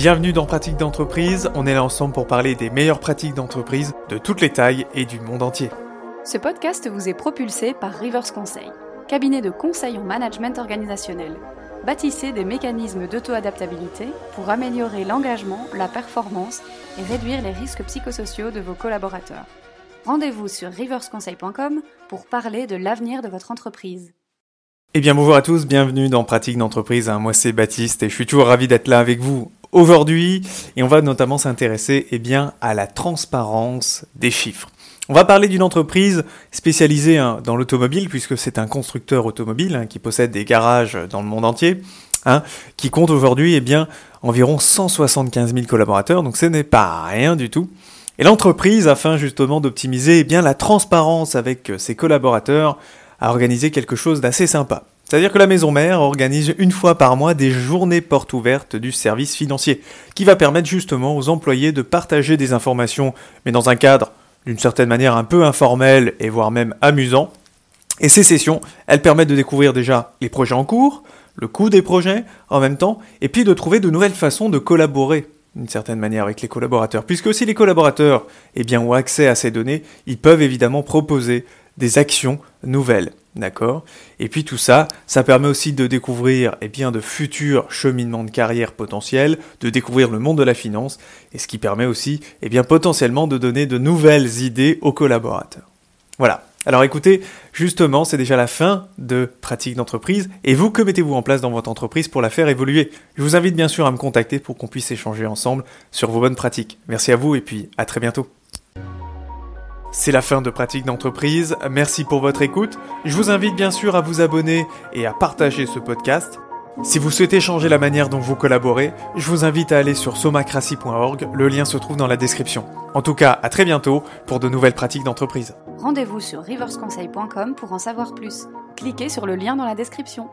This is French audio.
Bienvenue dans Pratique d'entreprise, on est là ensemble pour parler des meilleures pratiques d'entreprise de toutes les tailles et du monde entier. Ce podcast vous est propulsé par Rivers Conseil, cabinet de conseil en management organisationnel. Bâtissez des mécanismes d'auto-adaptabilité pour améliorer l'engagement, la performance et réduire les risques psychosociaux de vos collaborateurs. Rendez-vous sur riversconseil.com pour parler de l'avenir de votre entreprise. Eh bien bonjour à tous, bienvenue dans Pratique d'entreprise. Moi c'est Baptiste et je suis toujours ravi d'être là avec vous aujourd'hui et on va notamment s'intéresser eh à la transparence des chiffres. On va parler d'une entreprise spécialisée hein, dans l'automobile puisque c'est un constructeur automobile hein, qui possède des garages dans le monde entier, hein, qui compte aujourd'hui eh environ 175 000 collaborateurs, donc ce n'est pas rien du tout. Et l'entreprise, afin justement d'optimiser eh la transparence avec ses collaborateurs, a organisé quelque chose d'assez sympa. C'est-à-dire que la maison mère organise une fois par mois des journées portes ouvertes du service financier, qui va permettre justement aux employés de partager des informations, mais dans un cadre d'une certaine manière un peu informel et voire même amusant. Et ces sessions, elles permettent de découvrir déjà les projets en cours, le coût des projets en même temps, et puis de trouver de nouvelles façons de collaborer d'une certaine manière avec les collaborateurs. Puisque si les collaborateurs eh ont accès à ces données, ils peuvent évidemment proposer des actions nouvelles. D'accord? Et puis tout ça, ça permet aussi de découvrir eh bien, de futurs cheminements de carrière potentiels, de découvrir le monde de la finance, et ce qui permet aussi eh bien, potentiellement de donner de nouvelles idées aux collaborateurs. Voilà. Alors écoutez, justement, c'est déjà la fin de pratique d'entreprise, et vous, que mettez-vous en place dans votre entreprise pour la faire évoluer? Je vous invite bien sûr à me contacter pour qu'on puisse échanger ensemble sur vos bonnes pratiques. Merci à vous, et puis à très bientôt. C'est la fin de Pratique d'entreprise, merci pour votre écoute. Je vous invite bien sûr à vous abonner et à partager ce podcast. Si vous souhaitez changer la manière dont vous collaborez, je vous invite à aller sur somacracy.org, le lien se trouve dans la description. En tout cas, à très bientôt pour de nouvelles pratiques d'entreprise. Rendez-vous sur riversconseil.com pour en savoir plus. Cliquez sur le lien dans la description.